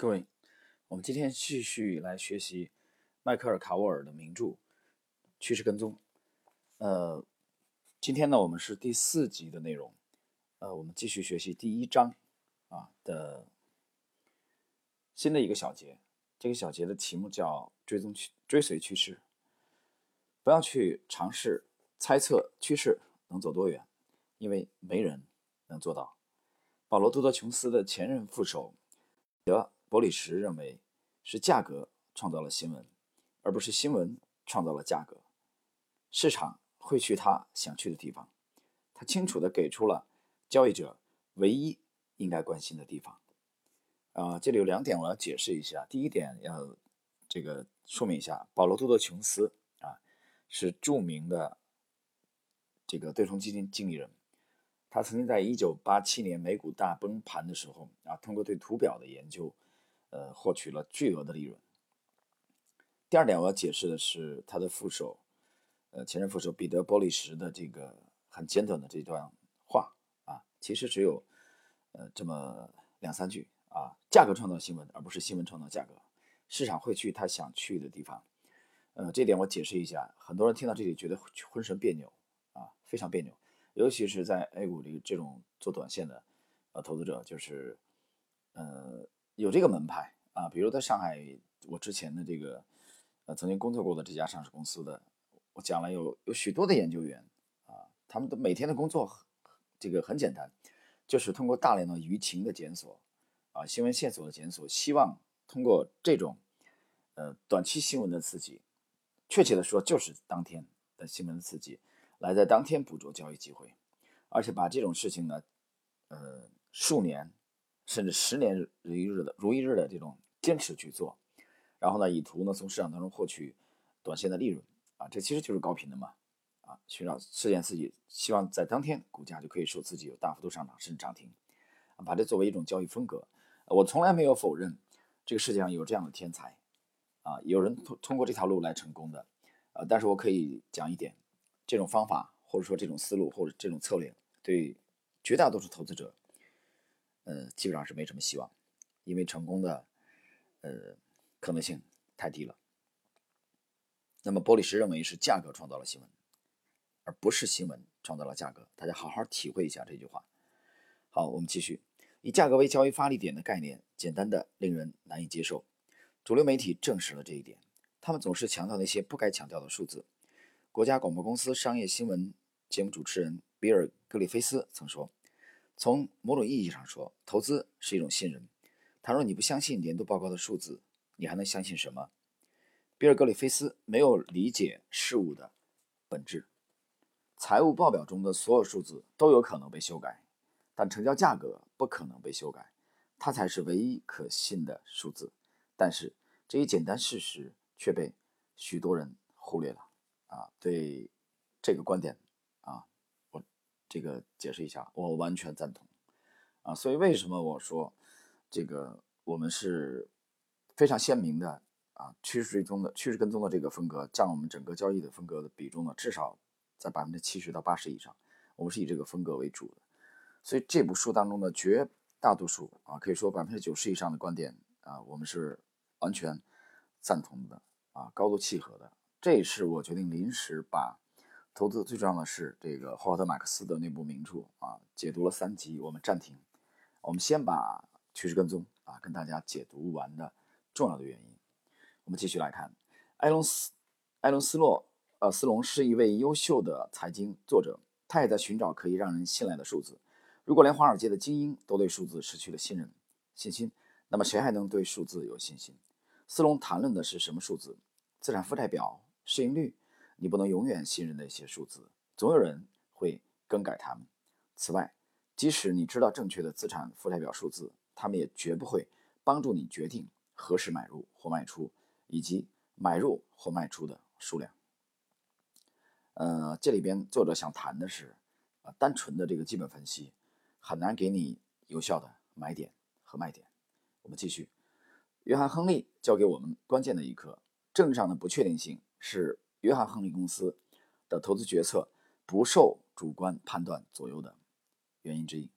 各位，我们今天继续来学习迈克尔·卡沃尔的名著《趋势跟踪》。呃，今天呢，我们是第四集的内容。呃，我们继续学习第一章啊的新的一个小节。这个小节的题目叫“追踪趋追随趋势”。不要去尝试猜测趋势能走多远，因为没人能做到。保罗·杜德琼斯的前任副手德。伯里什认为，是价格创造了新闻，而不是新闻创造了价格。市场会去他想去的地方，他清楚地给出了交易者唯一应该关心的地方。啊，这里有两点我要解释一下。第一点要这个说明一下，保罗·杜德琼斯啊是著名的这个对冲基金经理人，他曾经在1987年美股大崩盘的时候啊，通过对图表的研究。呃，获取了巨额的利润。第二点，我要解释的是他的副手，呃，前任副手彼得·波利什的这个很简短的这段话啊，其实只有呃这么两三句啊。价格创造新闻，而不是新闻创造价格。市场会去他想去的地方。呃，这点我解释一下。很多人听到这里觉得浑身别扭啊，非常别扭。尤其是在 A 股里这种做短线的呃投资者，就是呃。有这个门派啊，比如在上海，我之前的这个呃曾经工作过的这家上市公司的，我讲了有有许多的研究员啊，他们的每天的工作这个很简单，就是通过大量的舆情的检索啊，新闻线索的检索，希望通过这种呃短期新闻的刺激，确切的说就是当天的新闻的刺激，来在当天捕捉交易机会，而且把这种事情呢，呃数年。甚至十年如一日的如一日的这种坚持去做，然后呢，以图呢从市场当中获取短线的利润。啊，这其实就是高频的嘛。啊，寻找事件刺激，希望在当天股价就可以说自己有大幅度上涨甚至涨停，把这作为一种交易风格。我从来没有否认这个世界上有这样的天才。啊，有人通通过这条路来成功的。啊，但是我可以讲一点，这种方法或者说这种思路或者这种策略对绝大多数投资者。呃，基本上是没什么希望，因为成功的呃可能性太低了。那么，波利什认为是价格创造了新闻，而不是新闻创造了价格。大家好好体会一下这句话。好，我们继续。以价格为交易发力点的概念，简单的令人难以接受。主流媒体证实了这一点，他们总是强调那些不该强调的数字。国家广播公司商业新闻节目主持人比尔·格里菲斯曾说。从某种意义上说，投资是一种信任。倘若你不相信年度报告的数字，你还能相信什么？比尔·格里菲斯没有理解事物的本质。财务报表中的所有数字都有可能被修改，但成交价格不可能被修改，它才是唯一可信的数字。但是这一简单事实却被许多人忽略了。啊，对这个观点。这个解释一下，我完全赞同，啊，所以为什么我说这个我们是非常鲜明的啊趋势追踪的趋势跟踪的这个风格，占我们整个交易的风格的比重呢，至少在百分之七十到八十以上，我们是以这个风格为主的。所以这部书当中的绝大多数啊，可以说百分之九十以上的观点啊，我们是完全赞同的啊，高度契合的。这是我决定临时把。投资最重要的是这个霍华德·马克思的那部名著啊，解读了三集，我们暂停。我们先把趋势跟踪啊跟大家解读完的重要的原因。我们继续来看，埃隆斯埃隆斯洛呃斯隆是一位优秀的财经作者，他也在寻找可以让人信赖的数字。如果连华尔街的精英都对数字失去了信任信心，那么谁还能对数字有信心？斯隆谈论的是什么数字？资产负债表、市盈率。你不能永远信任那些数字，总有人会更改它们。此外，即使你知道正确的资产负债表数字，他们也绝不会帮助你决定何时买入或卖出，以及买入或卖出的数量。呃，这里边作者想谈的是，啊，单纯的这个基本分析很难给你有效的买点和卖点。我们继续，约翰·亨利教给我们关键的一课：政治上的不确定性是。约翰·亨利公司的投资决策不受主观判断左右的原因之一。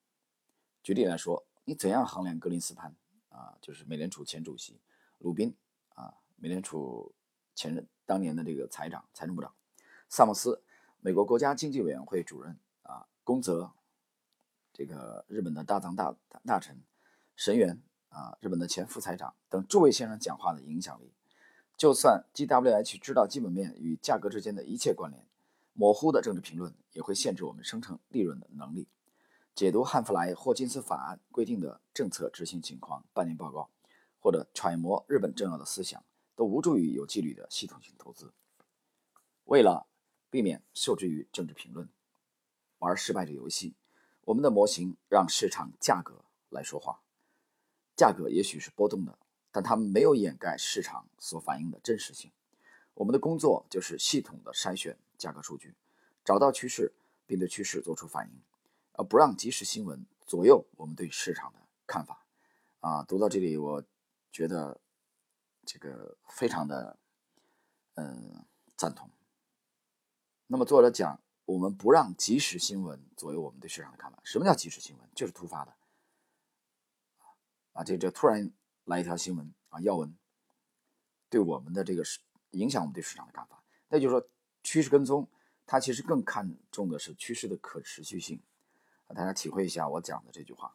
举例来说，你怎样衡量格林斯潘啊，就是美联储前主席鲁宾啊，美联储前任当年的这个财长、财政部长萨默斯，美国国家经济委员会主任啊，宫泽，这个日本的大藏大大臣神原啊，日本的前副财长等诸位先生讲话的影响力，就算 GWH 知道基本面与价格之间的一切关联。模糊的政治评论也会限制我们生成利润的能力。解读汉弗莱霍金斯法案规定的政策执行情况半年报告，或者揣摩日本重要的思想，都无助于有纪律的系统性投资。为了避免受制于政治评论，玩失败的游戏，我们的模型让市场价格来说话。价格也许是波动的，但它们没有掩盖市场所反映的真实性。我们的工作就是系统的筛选。价格数据，找到趋势，并对趋势做出反应，而不让即时新闻左右我们对市场的看法。啊，读到这里，我觉得这个非常的，嗯，赞同。那么作者讲，我们不让即时新闻左右我们对市场的看法。什么叫即时新闻？就是突发的，啊，这这突然来一条新闻啊，要闻，对我们的这个影响我们对市场的看法。那就是说。趋势跟踪，它其实更看重的是趋势的可持续性。啊，大家体会一下我讲的这句话。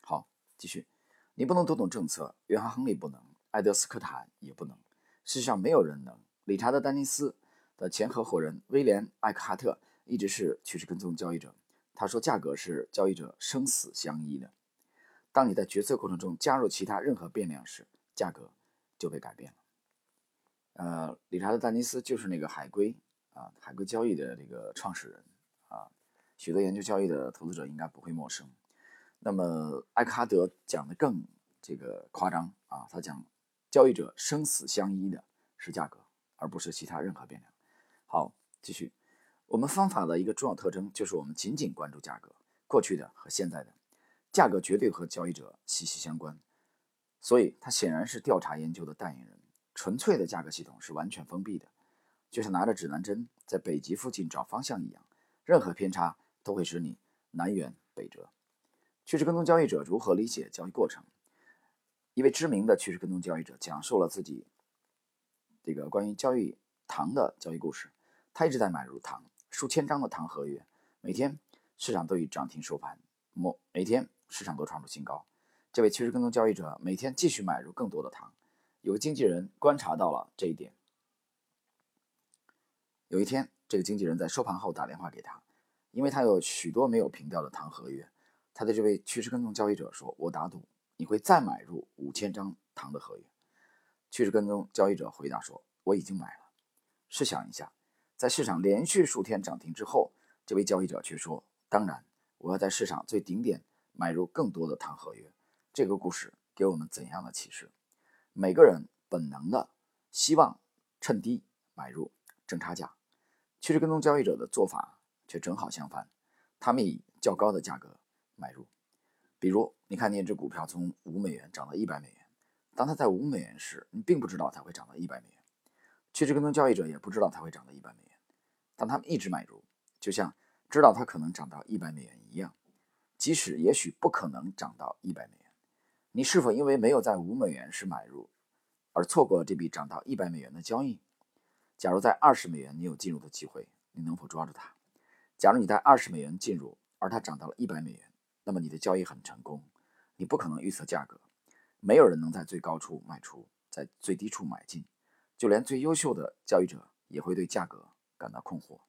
好，继续。你不能读懂政策，约翰·亨利不能，爱德斯科坦也不能。世上没有人能。理查德·丹尼斯的前合伙人威廉·艾克哈特一直是趋势跟踪交易者。他说，价格是交易者生死相依的。当你在决策过程中加入其他任何变量时，价格就被改变了。呃，理查德·丹尼斯就是那个海龟啊，海龟交易的这个创始人啊，许多研究交易的投资者应该不会陌生。那么艾克哈德讲的更这个夸张啊，他讲交易者生死相依的是价格，而不是其他任何变量。好，继续，我们方法的一个重要特征就是我们仅仅关注价格，过去的和现在的，价格绝对和交易者息息相关，所以他显然是调查研究的代言人。纯粹的价格系统是完全封闭的，就像拿着指南针在北极附近找方向一样，任何偏差都会使你南辕北辙。趋势跟踪交易者如何理解交易过程？一位知名的趋势跟踪交易者讲述了自己这个关于交易糖的交易故事。他一直在买入糖，数千张的糖合约，每天市场都以涨停收盘，某每天市场都创出新高。这位趋势跟踪交易者每天继续买入更多的糖。有经纪人观察到了这一点。有一天，这个经纪人在收盘后打电话给他，因为他有许多没有平掉的糖合约。他对这位趋势跟踪交易者说：“我打赌你会再买入五千张糖的合约。”趋势跟踪交易者回答说：“我已经买了。”试想一下，在市场连续数天涨停之后，这位交易者却说：“当然，我要在市场最顶点买入更多的糖合约。”这个故事给我们怎样的启示？每个人本能的希望趁低买入挣差价，趋势跟踪交易者的做法却正好相反，他们以较高的价格买入。比如，你看见一只股票从五美元涨到一百美元，当它在五美元时，你并不知道它会涨到一百美元。趋势跟踪交易者也不知道它会涨到一百美元，但他们一直买入，就像知道它可能涨到一百美元一样，即使也许不可能涨到一百美元。你是否因为没有在五美元时买入，而错过了这笔涨到一百美元的交易？假如在二十美元你有进入的机会，你能否抓住它？假如你在二十美元进入，而它涨到了一百美元，那么你的交易很成功。你不可能预测价格，没有人能在最高处卖出，在最低处买进，就连最优秀的交易者也会对价格感到困惑。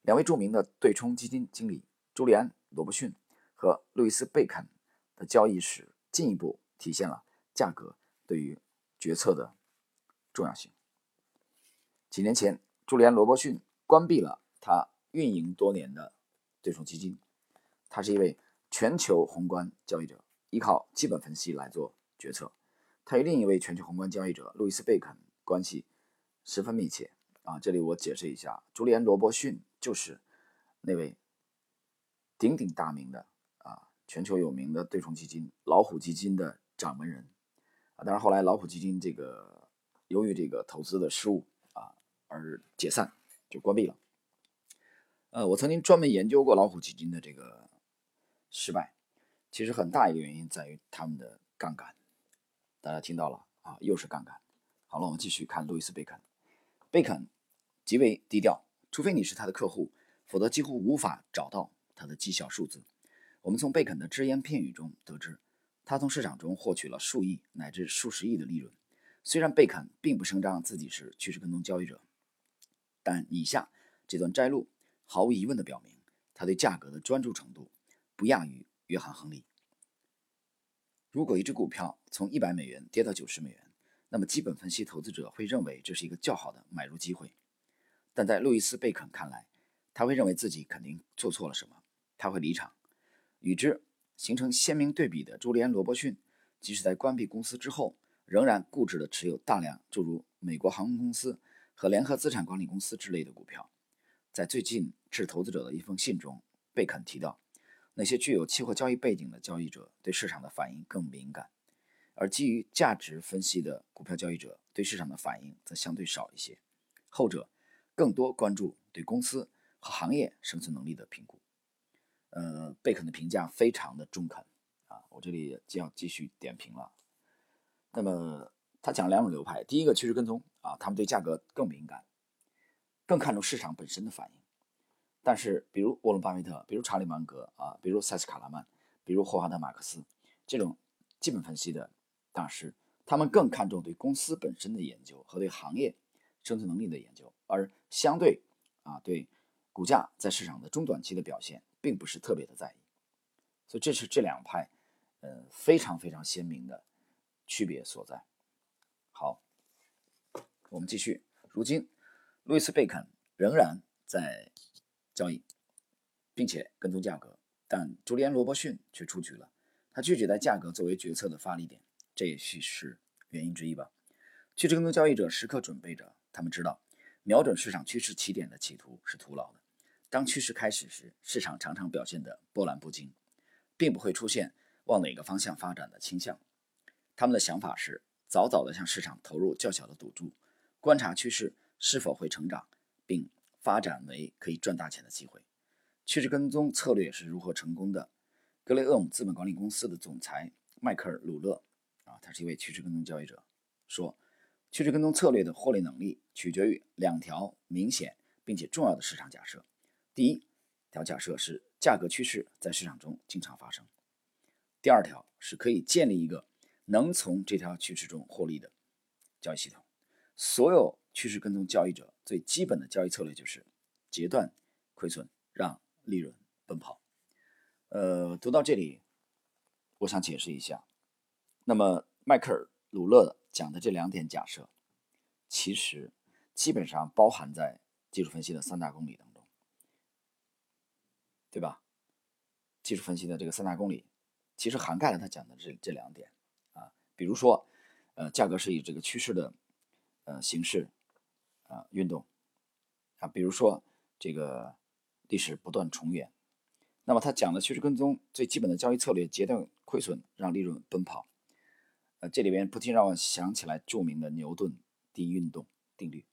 两位著名的对冲基金经理朱利安·罗伯逊和路易斯·贝肯的交易史。进一步体现了价格对于决策的重要性。几年前，朱利安·罗伯逊关闭了他运营多年的对冲基金。他是一位全球宏观交易者，依靠基本分析来做决策。他与另一位全球宏观交易者路易斯·贝肯关系十分密切。啊，这里我解释一下，朱利安·罗伯逊就是那位鼎鼎大名的。全球有名的对冲基金老虎基金的掌门人啊，当然后来老虎基金这个由于这个投资的失误啊而解散就关闭了。呃，我曾经专门研究过老虎基金的这个失败，其实很大一个原因在于他们的杠杆。大家听到了啊，又是杠杆。好了，我们继续看路易斯·贝肯。贝肯极为低调，除非你是他的客户，否则几乎无法找到他的绩效数字。我们从贝肯的只言片语中得知，他从市场中获取了数亿乃至数十亿的利润。虽然贝肯并不声张自己是趋势跟踪交易者，但以下这段摘录毫无疑问地表明，他对价格的专注程度不亚于约翰·亨利。如果一只股票从一百美元跌到九十美元，那么基本分析投资者会认为这是一个较好的买入机会。但在路易斯·贝肯看来，他会认为自己肯定做错了什么，他会离场。与之形成鲜明对比的朱利安·罗伯逊，即使在关闭公司之后，仍然固执地持有大量诸如美国航空公司和联合资产管理公司之类的股票。在最近致投资者的一封信中，贝肯提到。那些具有期货交易背景的交易者对市场的反应更敏感，而基于价值分析的股票交易者对市场的反应则相对少一些。后者更多关注对公司和行业生存能力的评估。呃，贝肯的评价非常的中肯啊，我这里就要继续点评了。那么他讲两种流派，第一个趋势跟踪啊，他们对价格更敏感，更看重市场本身的反应。但是，比如沃伦·巴菲特，比如查理·芒格啊，比如塞斯·卡拉曼，比如霍华德·马克思这种基本分析的大师，他们更看重对公司本身的研究和对行业生存能力的研究，而相对啊，对股价在市场的中短期的表现，并不是特别的在意。所以，这是这两派呃非常非常鲜明的区别所在。好，我们继续。如今，路易斯·贝肯仍然在。交易，并且跟踪价格，但朱利安·罗伯逊却出局了。他拒绝在价格作为决策的发力点，这也许是原因之一吧。趋势跟踪交易者时刻准备着，他们知道瞄准市场趋势起点的企图是徒劳的。当趋势开始时，市场常常表现得波澜不惊，并不会出现往哪个方向发展的倾向。他们的想法是早早地向市场投入较小的赌注，观察趋势是否会成长，并。发展为可以赚大钱的机会。趋势跟踪策略是如何成功的？格雷厄姆资本管理公司的总裁迈克尔·鲁勒啊，他是一位趋势跟踪交易者，说，趋势跟踪策略的获利能力取决于两条明显并且重要的市场假设。第一条假设是价格趋势在市场中经常发生；第二条是可以建立一个能从这条趋势中获利的交易系统。所有趋势跟踪交易者最基本的交易策略就是截断亏损，让利润奔跑。呃，读到这里，我想解释一下。那么，迈克尔·鲁勒讲的这两点假设，其实基本上包含在技术分析的三大公理的，对吧？技术分析的这个三大公理，其实涵盖了他讲的这这两点啊。比如说，呃，价格是以这个趋势的呃形式。啊，运动啊，比如说这个历史不断重演，那么他讲的趋势跟踪最基本的交易策略，截断亏损，让利润奔跑。呃，这里边不禁让我想起来著名的牛顿第一运动定律。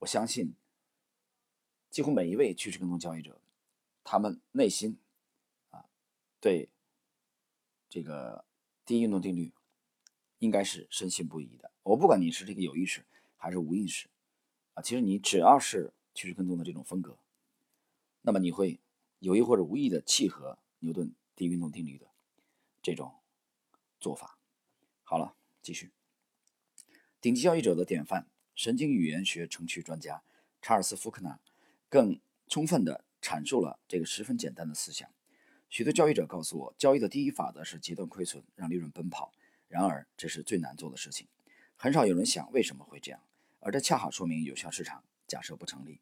我相信，几乎每一位趋势跟踪交易者，他们内心啊，对这个第一运动定律应该是深信不疑的。我不管你是这个有意识还是无意识。啊，其实你只要是趋势跟踪的这种风格，那么你会有意或者无意的契合牛顿第一运动定律的这种做法。好了，继续。顶级交易者的典范，神经语言学程序专家查尔斯·福克纳，更充分的阐述了这个十分简单的思想。许多交易者告诉我，交易的第一法则是截断亏损，让利润奔跑。然而，这是最难做的事情。很少有人想为什么会这样。而这恰好说明有效市场假设不成立，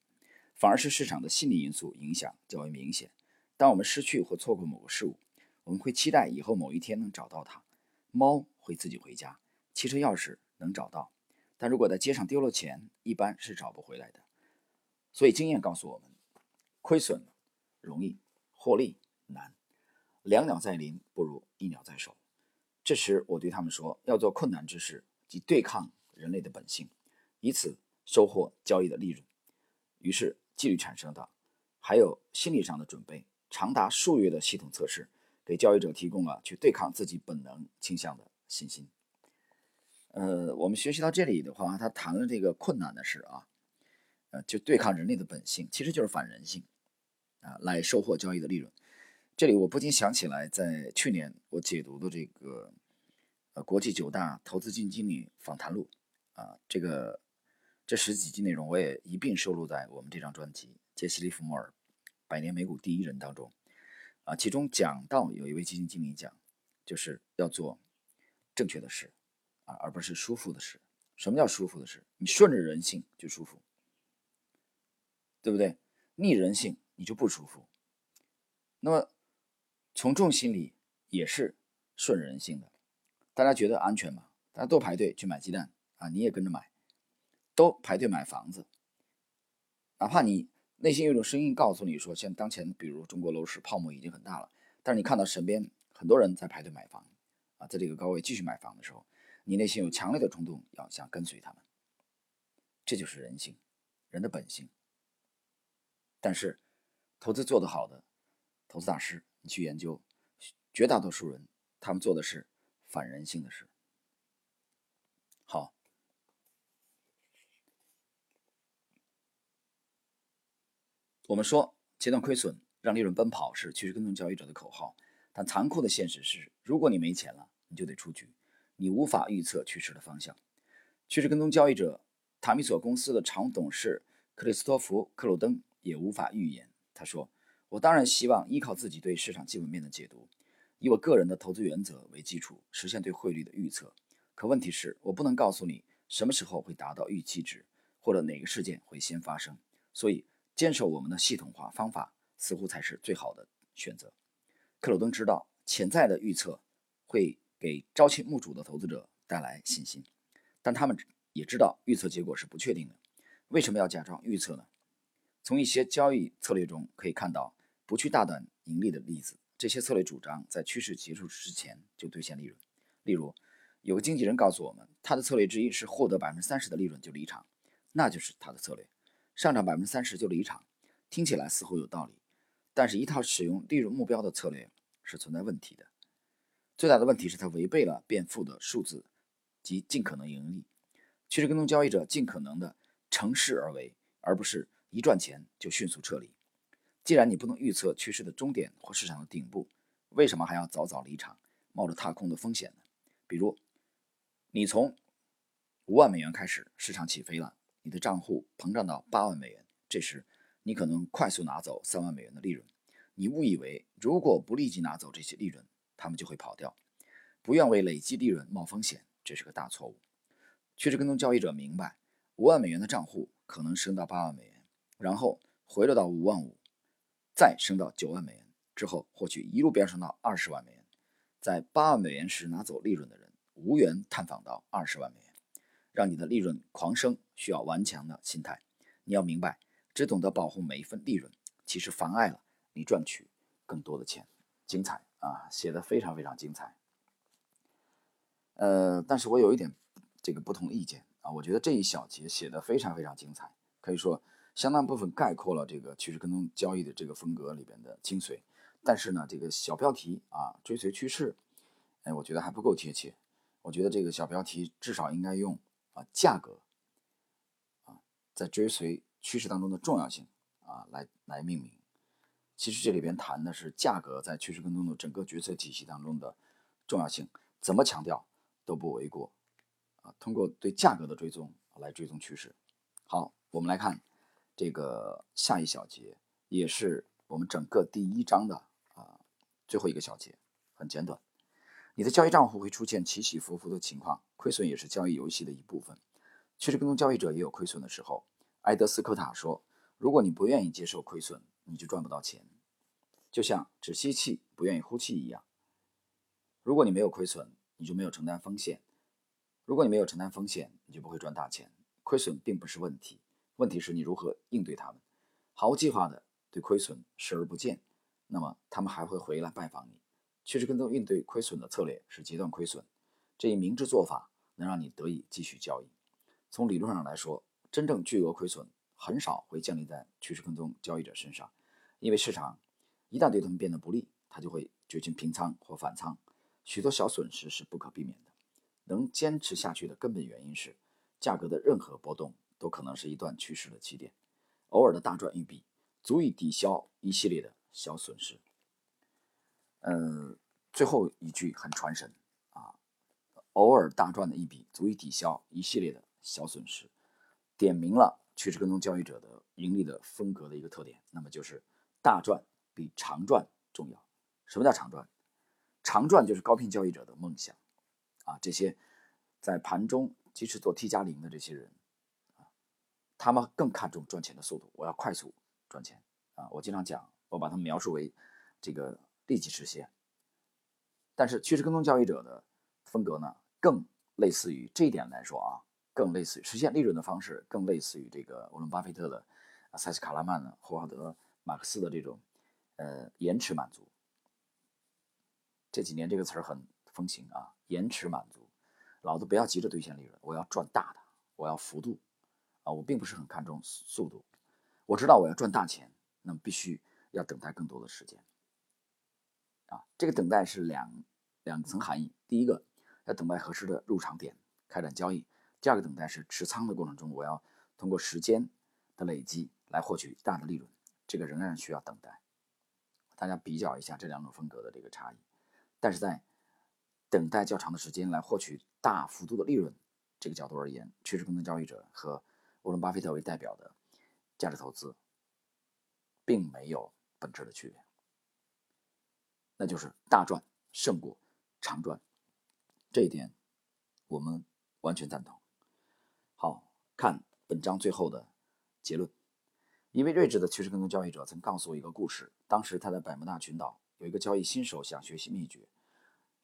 反而是市场的心理因素影响较为明显。当我们失去或错过某个事物，我们会期待以后某一天能找到它。猫会自己回家，汽车钥匙能找到，但如果在街上丢了钱，一般是找不回来的。所以经验告诉我们，亏损容易，获利难。两鸟在林不如一鸟在手。这时我对他们说，要做困难之事，即对抗人类的本性。以此收获交易的利润，于是纪律产生的，还有心理上的准备，长达数月的系统测试，给交易者提供了去对抗自己本能倾向的信心。呃，我们学习到这里的话，他谈了这个困难的事啊，呃，就对抗人类的本性，其实就是反人性啊，来收获交易的利润。这里我不禁想起来，在去年我解读的这个呃国际九大投资基金经理访谈录啊，这个这十几集内容我也一并收录在我们这张专辑《杰西·利弗莫尔》百年美股第一人当中啊，其中讲到有一位基金经理讲，就是要做正确的事。啊，而不是舒服的事。什么叫舒服的事？你顺着人性就舒服，对不对？逆人性你就不舒服。那么从众心理也是顺人性的。大家觉得安全吗？大家都排队去买鸡蛋啊，你也跟着买，都排队买房子。哪怕你内心有一种声音告诉你说，像当前比如中国楼市泡沫已经很大了，但是你看到身边很多人在排队买房啊，在这个高位继续买房的时候。你内心有强烈的冲动，要想跟随他们，这就是人性，人的本性。但是，投资做得好的投资大师，你去研究，绝大多数人他们做的是反人性的事。好，我们说切断亏损，让利润奔跑是趋势跟踪交易者的口号，但残酷的现实是，如果你没钱了，你就得出局。你无法预测趋势的方向。趋势跟踪交易者塔米索公司的常务董事克里斯托弗·克鲁登也无法预言。他说：“我当然希望依靠自己对市场基本面的解读，以我个人的投资原则为基础，实现对汇率的预测。可问题是，我不能告诉你什么时候会达到预期值，或者哪个事件会先发生。所以，坚守我们的系统化方法似乎才是最好的选择。”克鲁登知道，潜在的预测会。给朝气暮主的投资者带来信心，但他们也知道预测结果是不确定的。为什么要假装预测呢？从一些交易策略中可以看到，不去大胆盈利的例子。这些策略主张在趋势结束之前就兑现利润。例如，有个经纪人告诉我们，他的策略之一是获得百分之三十的利润就离场，那就是他的策略。上涨百分之三十就离场，听起来似乎有道理，但是一套使用利润目标的策略是存在问题的。最大的问题是，它违背了变富的数字及尽可能盈利。趋势跟踪交易者尽可能的乘势而为，而不是一赚钱就迅速撤离。既然你不能预测趋势的终点或市场的顶部，为什么还要早早离场，冒着踏空的风险呢？比如，你从五万美元开始，市场起飞了，你的账户膨胀到八万美元，这时你可能快速拿走三万美元的利润。你误以为如果不立即拿走这些利润，他们就会跑掉，不愿为累积利润冒风险，这是个大错误。趋势跟踪交易者明白，五万美元的账户可能升到八万美元，然后回落到五万五，再升到九万美元之后，或许一路飙升到二十万美元。在八万美元时拿走利润的人，无缘探访到二十万美元。让你的利润狂升，需要顽强的心态。你要明白，只懂得保护每一份利润，其实妨碍了你赚取更多的钱。精彩。啊，写的非常非常精彩。呃，但是我有一点这个不同意见啊，我觉得这一小节写的非常非常精彩，可以说相当部分概括了这个趋势跟踪交易的这个风格里边的精髓。但是呢，这个小标题啊，追随趋势，哎，我觉得还不够贴切。我觉得这个小标题至少应该用啊价格啊在追随趋势当中的重要性啊来来命名。其实这里边谈的是价格在趋势跟踪的整个决策体系当中的重要性，怎么强调都不为过啊。通过对价格的追踪来追踪趋势。好，我们来看这个下一小节，也是我们整个第一章的啊最后一个小节，很简短。你的交易账户会出现起起伏伏的情况，亏损也是交易游戏的一部分。趋势跟踪交易者也有亏损的时候。埃德斯科塔说：“如果你不愿意接受亏损，你就赚不到钱。”就像只吸气不愿意呼气一样。如果你没有亏损，你就没有承担风险；如果你没有承担风险，你就不会赚大钱。亏损并不是问题，问题是你如何应对他们。毫无计划的对亏损视而不见，那么他们还会回来拜访你。趋势跟踪应对亏损的策略是截断亏损，这一明智做法能让你得以继续交易。从理论上来说，真正巨额亏损很少会降临在趋势跟踪交易者身上，因为市场。一旦对他们变得不利，他就会决定平仓或反仓，许多小损失是不可避免的。能坚持下去的根本原因是，价格的任何波动都可能是一段趋势的起点，偶尔的大赚一笔足以抵消一系列的小损失。嗯，最后一句很传神啊，偶尔大赚的一笔足以抵消一系列的小损失，点明了趋势跟踪交易者的盈利的风格的一个特点，那么就是大赚比长赚重要。什么叫长赚？长赚就是高频交易者的梦想。啊，这些在盘中即使做 T 加零的这些人，他们更看重赚钱的速度。我要快速赚钱啊！我经常讲，我把它们描述为这个立即实现。但是趋势跟踪交易者的风格呢，更类似于这一点来说啊，更类似于实现利润的方式，更类似于这个沃伦巴菲特的、塞斯卡拉曼的、霍华德马克思的这种呃延迟满足。这几年这个词儿很风行啊。延迟满足，老子不要急着兑现利润，我要赚大的，我要幅度，啊，我并不是很看重速度。我知道我要赚大钱，那么必须要等待更多的时间，啊，这个等待是两两层含义。第一个，要等待合适的入场点开展交易；第二个等待是持仓的过程中，我要通过时间的累积来获取大的利润，这个仍然需要等待。大家比较一下这两种风格的这个差异，但是在。等待较长的时间来获取大幅度的利润，这个角度而言，趋势跟踪交易者和沃伦巴菲特为代表的价值投资，并没有本质的区别，那就是大赚胜过长赚，这一点我们完全赞同。好看本章最后的结论，一位睿智的趋势跟踪交易者曾告诉我一个故事，当时他在百慕大群岛有一个交易新手想学习秘诀。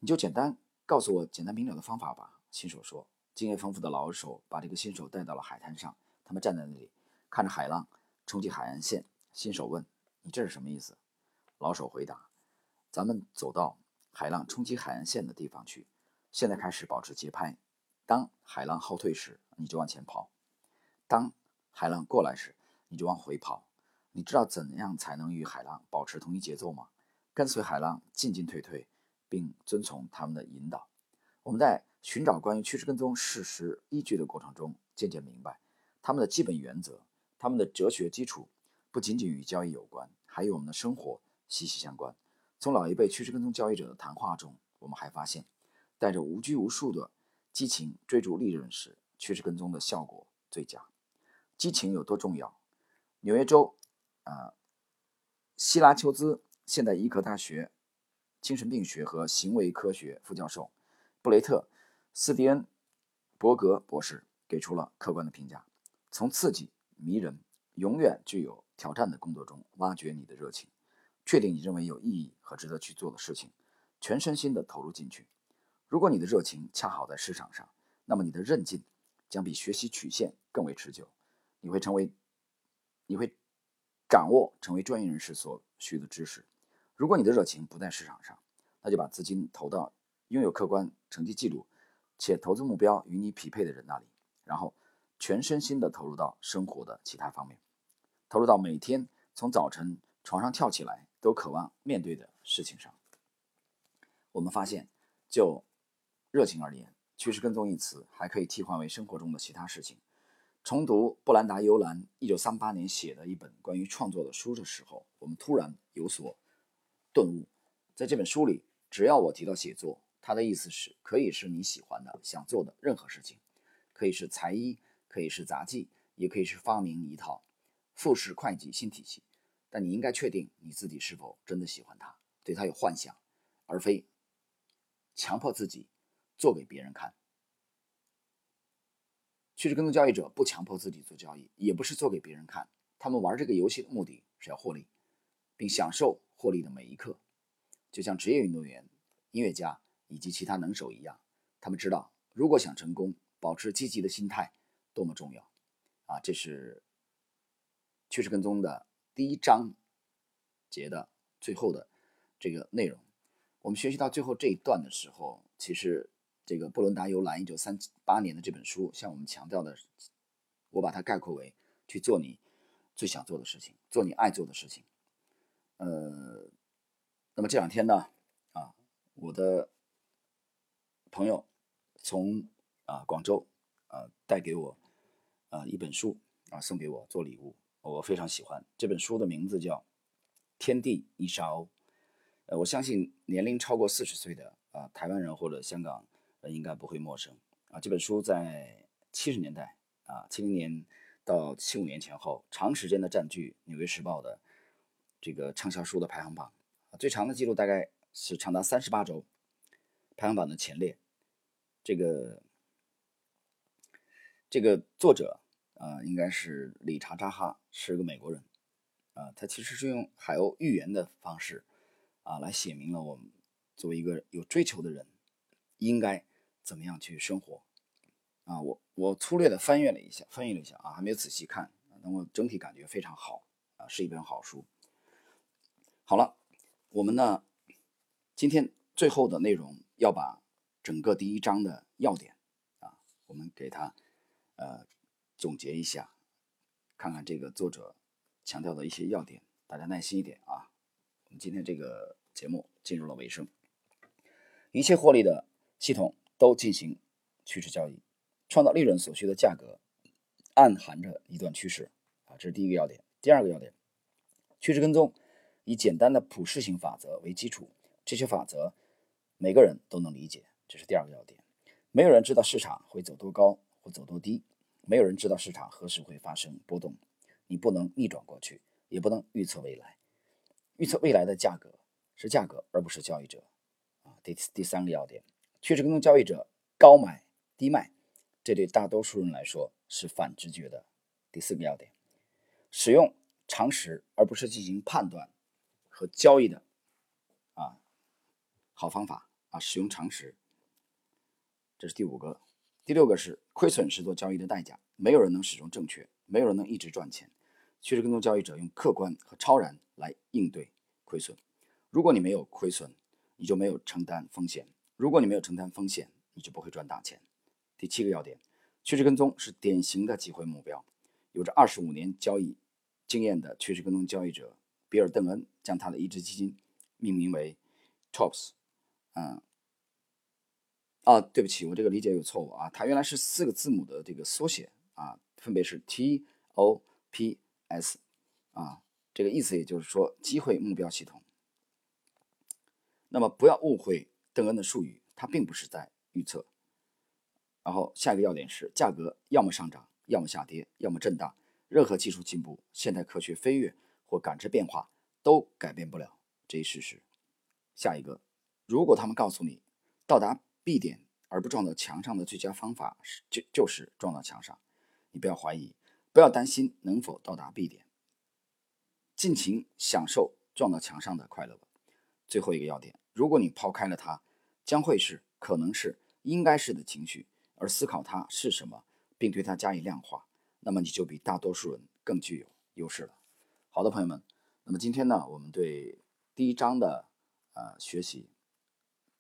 你就简单告诉我简单明了的方法吧。新手说：“经验丰富的老手把这个新手带到了海滩上，他们站在那里看着海浪冲击海岸线。新手问：‘你这是什么意思？’老手回答：‘咱们走到海浪冲击海岸线的地方去。现在开始保持节拍。当海浪后退时，你就往前跑；当海浪过来时，你就往回跑。你知道怎样才能与海浪保持同一节奏吗？跟随海浪进进退退。”并遵从他们的引导，我们在寻找关于趋势跟踪事实依据的过程中，渐渐明白他们的基本原则，他们的哲学基础不仅仅与交易有关，还与我们的生活息息相关。从老一辈趋势跟踪交易者的谈话中，我们还发现，带着无拘无束的激情追逐利润时，趋势跟踪的效果最佳。激情有多重要？纽约州，啊，希拉丘兹现代医科大学。精神病学和行为科学副教授布雷特·斯蒂恩伯格博士给出了客观的评价：从刺激、迷人、永远具有挑战的工作中挖掘你的热情，确定你认为有意义和值得去做的事情，全身心地投入进去。如果你的热情恰好在市场上，那么你的韧劲将比学习曲线更为持久。你会成为，你会掌握成为专业人士所需的知识。如果你的热情不在市场上，那就把资金投到拥有客观成绩记录且投资目标与你匹配的人那里，然后全身心地投入到生活的其他方面，投入到每天从早晨床上跳起来都渴望面对的事情上。我们发现，就热情而言，“趋势跟踪”一词还可以替换为生活中的其他事情。重读布兰达·尤兰1938年写的一本关于创作的书的时候，我们突然有所。顿悟，在这本书里，只要我提到写作，他的意思是可以是你喜欢的、想做的任何事情，可以是才艺，可以是杂技，也可以是发明一套复式会计新体系。但你应该确定你自己是否真的喜欢它，对它有幻想，而非强迫自己做给别人看。趋势跟踪交易者不强迫自己做交易，也不是做给别人看，他们玩这个游戏的目的是要获利，并享受。获利的每一刻，就像职业运动员、音乐家以及其他能手一样，他们知道如果想成功，保持积极的心态多么重要。啊，这是趋势跟踪的第一章节的最后的这个内容。我们学习到最后这一段的时候，其实这个布伦达尤兰一九三八年的这本书向我们强调的，我把它概括为去做你最想做的事情，做你爱做的事情。呃，那么这两天呢，啊我的朋友从啊广州啊带给我啊一本书啊送给我做礼物，我非常喜欢这本书的名字叫《天地一沙鸥》。呃，我相信年龄超过四十岁的啊台湾人或者香港人应该不会陌生啊。这本书在七十年代啊七零年到七五年前后，长时间的占据《纽约时报》的这个畅销书的排行榜啊，最长的记录大概。是长达三十八周，排行榜的前列。这个这个作者啊，应该是理查扎哈，是个美国人啊。他其实是用海鸥寓言的方式啊，来写明了我们作为一个有追求的人，应该怎么样去生活啊。我我粗略的翻阅了一下，翻译了一下啊，还没有仔细看，但我整体感觉非常好啊，是一本好书。好了，我们呢？今天最后的内容要把整个第一章的要点啊，我们给它呃总结一下，看看这个作者强调的一些要点，大家耐心一点啊。我们今天这个节目进入了尾声，一切获利的系统都进行趋势交易，创造利润所需的价格暗含着一段趋势啊，这是第一个要点。第二个要点，趋势跟踪以简单的普适性法则为基础。这些法则，每个人都能理解，这是第二个要点。没有人知道市场会走多高走多低，没有人知道市场何时会发生波动。你不能逆转过去，也不能预测未来。预测未来的价格是价格，而不是交易者。啊，第第三个要点，趋势跟踪交易者高买低卖，这对大多数人来说是反直觉的。第四个要点，使用常识而不是进行判断和交易的啊。好方法啊，使用常识，这是第五个。第六个是亏损是做交易的代价，没有人能始终正确，没有人能一直赚钱。趋势跟踪交易者用客观和超然来应对亏损。如果你没有亏损，你就没有承担风险；如果你没有承担风险，你就不会赚大钱。第七个要点，趋势跟踪是典型的机会目标。有着二十五年交易经验的趋势跟踪交易者比尔·邓恩将他的一只基金命名为 TOPS。嗯，啊，对不起，我这个理解有错误啊，它原来是四个字母的这个缩写啊，分别是 T O P S 啊，这个意思也就是说机会目标系统。那么不要误会邓恩的术语，他并不是在预测。然后下一个要点是，价格要么上涨，要么下跌，要么震荡，任何技术进步、现代科学飞跃或感知变化都改变不了这一事实。下一个。如果他们告诉你，到达 B 点而不撞到墙上的最佳方法是就就是撞到墙上，你不要怀疑，不要担心能否到达 B 点，尽情享受撞到墙上的快乐吧。最后一个要点，如果你抛开了它，将会是可能是应该是的情绪，而思考它是什么，并对它加以量化，那么你就比大多数人更具有优势了。好的，朋友们，那么今天呢，我们对第一章的呃学习。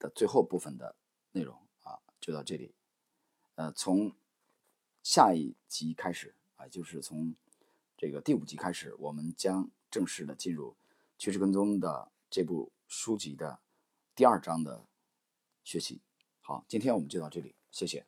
的最后部分的内容啊，就到这里。呃，从下一集开始啊，就是从这个第五集开始，我们将正式的进入《趋势跟踪》的这部书籍的第二章的学习。好，今天我们就到这里，谢谢。